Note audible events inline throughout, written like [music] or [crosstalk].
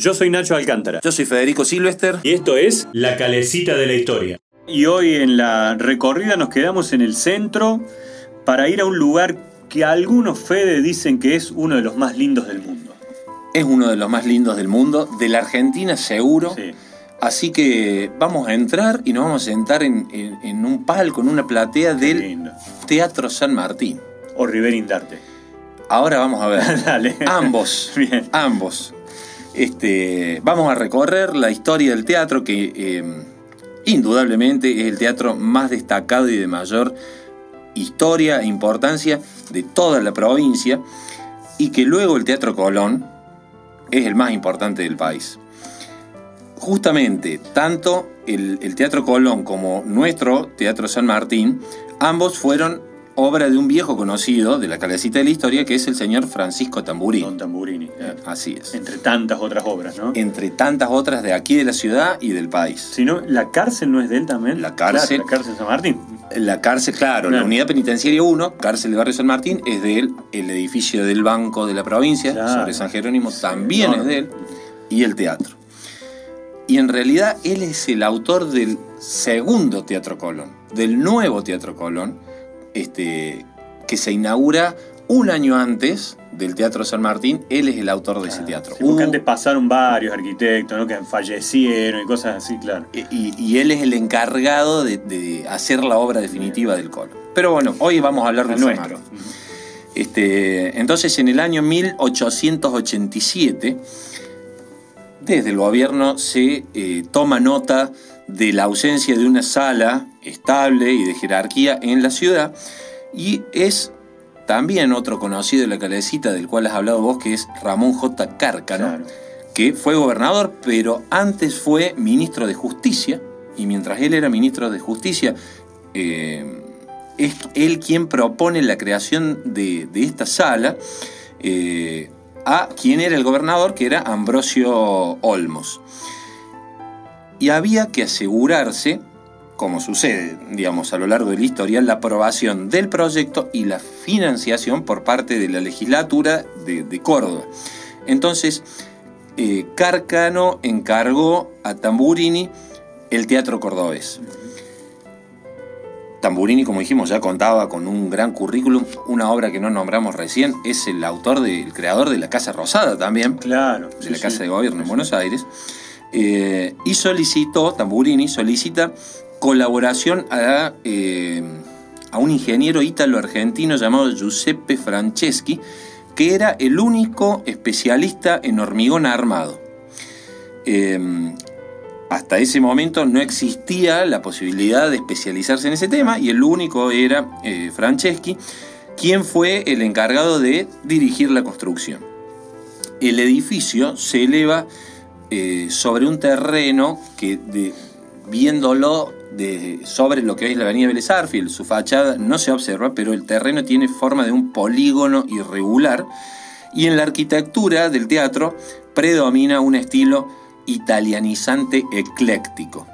Yo soy Nacho Alcántara. Yo soy Federico Silvester. Y esto es La Calecita de la Historia. Y hoy en la recorrida nos quedamos en el centro para ir a un lugar que algunos Fede dicen que es uno de los más lindos del mundo. Es uno de los más lindos del mundo, de la Argentina seguro. Sí. Así que vamos a entrar y nos vamos a sentar en, en- en un palco, en una platea Qué del lindo. Teatro San Martín. O Rivera Indarte. Ahora vamos a ver. [laughs] Dale. Ambos. [laughs] Bien. Ambos. Este, vamos a recorrer la historia del teatro que eh, indudablemente es el teatro más destacado y de mayor historia e importancia de toda la provincia y que luego el Teatro Colón es el más importante del país. Justamente, tanto el, el Teatro Colón como nuestro Teatro San Martín, ambos fueron obra de un viejo conocido de la calecita de la historia, que es el señor Francisco Tamburín. Don Tamburini. eh, Así es. Entre tantas otras obras, ¿no? Entre tantas otras de aquí de la ciudad y del país. Si no, ¿la cárcel no es de él también? La cárcel. Claro, la cárcel San Martín. La cárcel, claro, la unidad penitenciaria 1, cárcel de Barrio San Martín, es de él. El edificio del Banco de la Provincia, sobre San Jerónimo, también es de él. Y el teatro. Y en realidad él es el autor del segundo Teatro Colón, del nuevo Teatro Colón, este, que se inaugura un año antes del Teatro San Martín. Él es el autor de ese teatro. Sí, porque antes pasaron varios arquitectos, ¿no? Que fallecieron y cosas así, claro. Y, y él es el encargado de, de hacer la obra definitiva del Colón. Pero bueno, hoy vamos a hablar nuestro. nuestro. Este, entonces, en el año 1887, desde el gobierno se eh, toma nota de la ausencia de una sala estable y de jerarquía en la ciudad y es también otro conocido de la calecita del cual has hablado vos, que es Ramón J. Cárcano, Claro. que fue gobernador, pero antes fue ministro de Justicia, y mientras él era ministro de Justicia, eh, es él quien propone la creación de, de esta sala eh, a quien era el gobernador, que era Ambrosio Olmos. Y había que asegurarse, como sucede, digamos, a lo largo de la historia, la aprobación del proyecto y la financiación por parte de la legislatura de, de Córdoba. Entonces, eh, Cárcano encargó a Tamburini el teatro cordobés. Tamburini, como dijimos, ya contaba con un gran currículum, una obra que no nombramos recién, es el autor, del el creador de la Casa Rosada también, Claro. de sí, la sí. Casa de Gobierno en Buenos Aires, eh, y solicitó, Tamburini solicita colaboración a, eh, a un ingeniero ítalo-argentino llamado Giuseppe Franceschi, que era el único especialista en hormigón armado. Eh, hasta ese momento no existía la posibilidad de especializarse en ese tema y el único era Franceschi, quien fue el encargado de dirigir la construcción. El edificio se eleva eh, sobre un terreno que, viéndolo de- sobre lo que es la avenida Vélez Arfield, su fachada no se observa, pero el terreno tiene forma de un polígono irregular y en la arquitectura del teatro predomina un estilo italianizante ecléctico.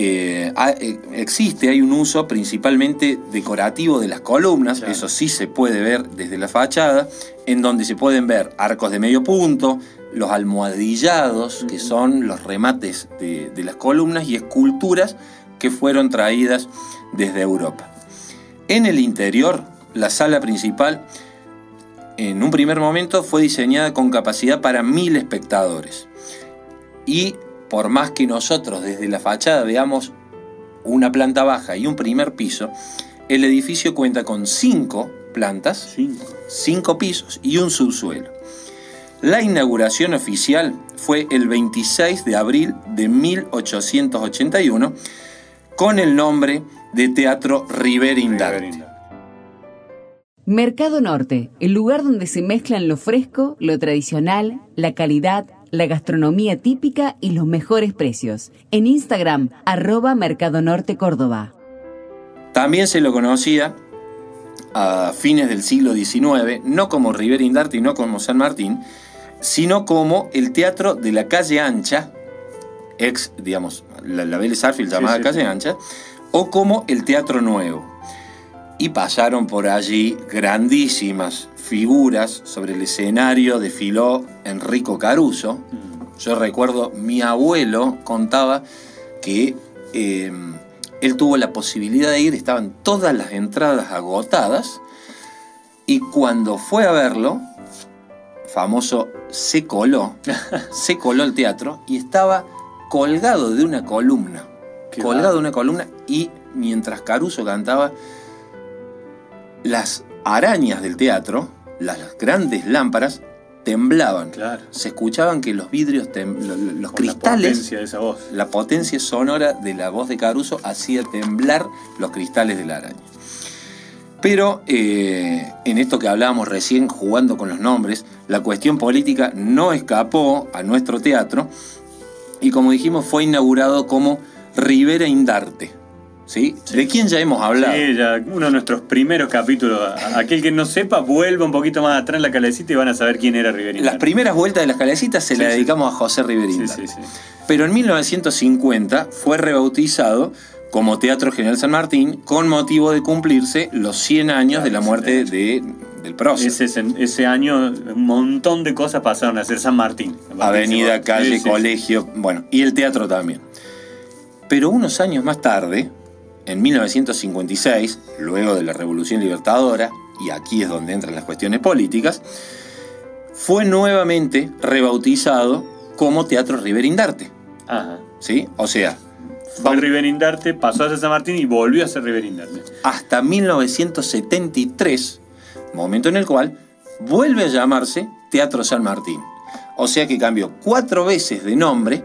Eh, eh, existe, hay un uso principalmente decorativo de las columnas, Claro. eso sí se puede ver desde la fachada, en donde se pueden ver arcos de medio punto, los almohadillados, que son los remates de, de las columnas, y esculturas que fueron traídas desde Europa. En el interior, la sala principal, en un primer momento, fue diseñada con capacidad para mil espectadores. Y por más que nosotros desde la fachada veamos una planta baja y un primer piso, el edificio cuenta con cinco plantas, Cinco. cinco pisos y un subsuelo. La inauguración oficial fue el 26 de abril de 1881 con el nombre de Teatro Indarte. Mercado Norte, el lugar donde se mezclan lo fresco, lo tradicional, la calidad, la gastronomía típica y los mejores precios. En Instagram, arroba Mercado Norte Córdoba. También se lo conocía a fines del siglo XIX, no como Rivera Indarte y no como San Martín, sino como el teatro de la calle ancha, ex, digamos, la, la Vélez Arfield Sí, llamada sí, calle sí. ancha, o como el teatro nuevo. Y pasaron por allí grandísimas figuras. Sobre el escenario desfiló Enrico Caruso, Mm. Yo recuerdo, mi abuelo contaba que eh, él tuvo la posibilidad de ir, estaban todas las entradas agotadas, y cuando fue a verlo, famoso, se coló, [laughs] se coló el teatro y estaba colgado de una columna. Qué colgado de una columna y mientras Caruso cantaba, las arañas del teatro, las grandes lámparas, temblaban. Claro. Se escuchaban que los vidrios, los Con la cristales, potencia de esa voz. la potencia sonora de la voz de Caruso hacía temblar los cristales de la araña. Pero eh, en esto que hablábamos recién, jugando con los nombres, la cuestión política no escapó a nuestro teatro y como dijimos fue inaugurado como Rivera Indarte. ¿Sí? ¿De quién ya hemos hablado? Sí, ya uno de nuestros primeros capítulos. Aquel que no sepa, vuelva un poquito más atrás en la calecita y van a saber quién era Riverina. Las primeras vueltas de las calecitas se Sí, las dedicamos a José sí. Pero en 1950 fue rebautizado como Teatro General San Martín con motivo de cumplirse los 100 años de la muerte de, del prócer. Ese, año un montón de cosas pasaron a ser San Martín. Avenida, calle, colegio, bueno, y el teatro también. Pero unos años más tarde, en 1956, luego de la Revolución Libertadora, y aquí es donde entran las cuestiones políticas, fue nuevamente rebautizado como Teatro Riverindarte. Ajá. ¿Sí? O sea, Fue Riverindarte, pasó a ser San Martín y volvió a ser Riverindarte. hasta 1973, momento en el cual vuelve a llamarse Teatro San Martín. O sea que cambió cuatro veces de nombre,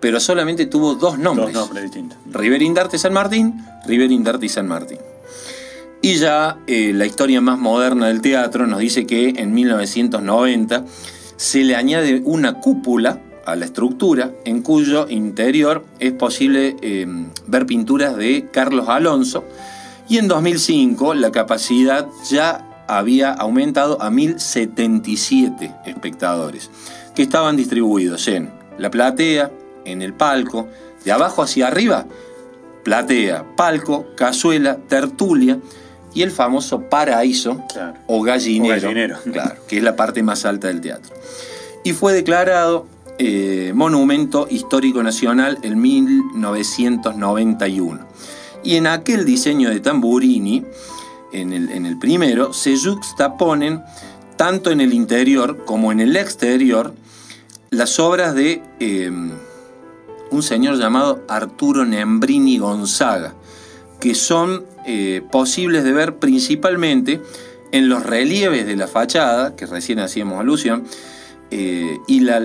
pero solamente tuvo dos nombres. Dos nombres distintos. Riverindarte San Martín, Riverindarte y San Martín. Y ya eh, la historia más moderna del teatro nos dice que en 1990 se le añade una cúpula a la estructura en cuyo interior es posible eh, ver pinturas de Carlos Alonso y en 2005 la capacidad ya había aumentado a 1077 espectadores que estaban distribuidos en la platea, en el palco, de abajo hacia arriba, platea, palco, cazuela, tertulia y el famoso paraíso Claro. o gallinero, O gallinero. [laughs] claro, que es la parte más alta del teatro. Y fue declarado eh, Monumento Histórico Nacional en 1991. Y en aquel diseño de Tamburini, en el, en el primero, se juxtaponen tanto en el interior como en el exterior las obras de eh, un señor llamado Arturo Nembrini Gonzaga, que son eh, posibles de ver principalmente en los relieves de la fachada, que recién hacíamos alusión, eh, y la,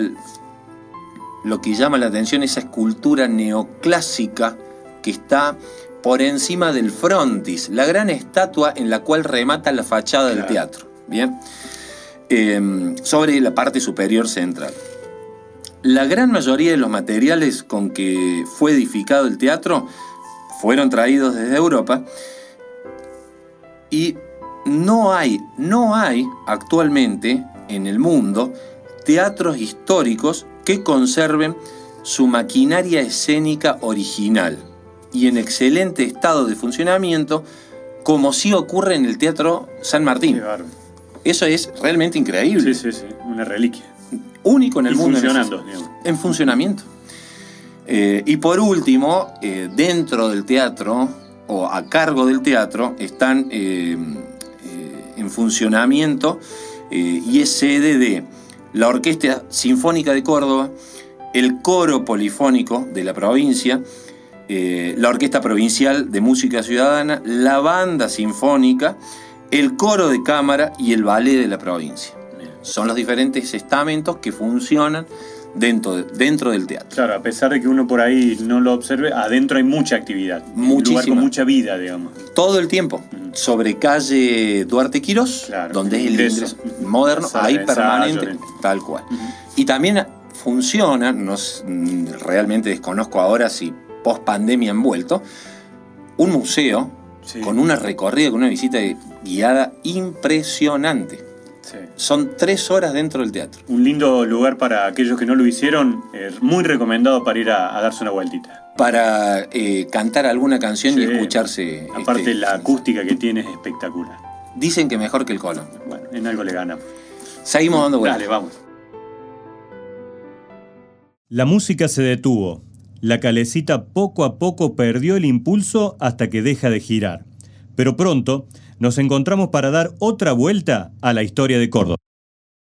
lo que llama la atención esa escultura neoclásica que está por encima del frontis, la gran estatua en la cual remata la fachada del teatro, ¿bien? Eh, sobre la parte superior central. La gran mayoría de los materiales con que fue edificado el teatro fueron traídos desde Europa y no hay, no hay actualmente en el mundo teatros históricos que conserven su maquinaria escénica original y en excelente estado de funcionamiento, como sí ocurre en el Teatro San Martín. Eso es realmente increíble. Sí, sí, sí. Una reliquia. Único en el Y mundo. en ese funcionamiento. Eh, y por último, eh, dentro del teatro, o a cargo del teatro, están eh, en funcionamiento y es sede de la Orquesta Sinfónica de Córdoba, el Coro Polifónico de la provincia, la Orquesta Provincial de Música Ciudadana, la Banda Sinfónica, el Coro de Cámara y el Ballet de la provincia. Son los diferentes estamentos que funcionan dentro, de- dentro del teatro. Claro, a pesar de que uno por ahí no lo observe, adentro hay mucha actividad. Un lugar Muchísima. con mucha vida, digamos. Todo el tiempo. Sobre calle Duarte Quirós, Claro, donde es el ingreso. moderno, ahí permanente, tal cual. Y también funciona, no realmente desconozco ahora si post pandemia han vuelto, un museo Sí. con una recorrida, con una visita guiada impresionante. Sí. Son tres horas dentro del teatro. Un lindo lugar para aquellos que no lo hicieron, eh, muy recomendado para ir a, a darse una vueltita. Para eh, cantar alguna canción y escucharse. Aparte este, la acústica que tiene es espectacular. Dicen que mejor que el Colón. Bueno, en algo le ganamos. Seguimos dando vueltas. Dale, vamos. La música se detuvo. La calecita poco a poco perdió el impulso hasta que deja de girar. Pero pronto nos encontramos para dar otra vuelta a la historia de Córdoba.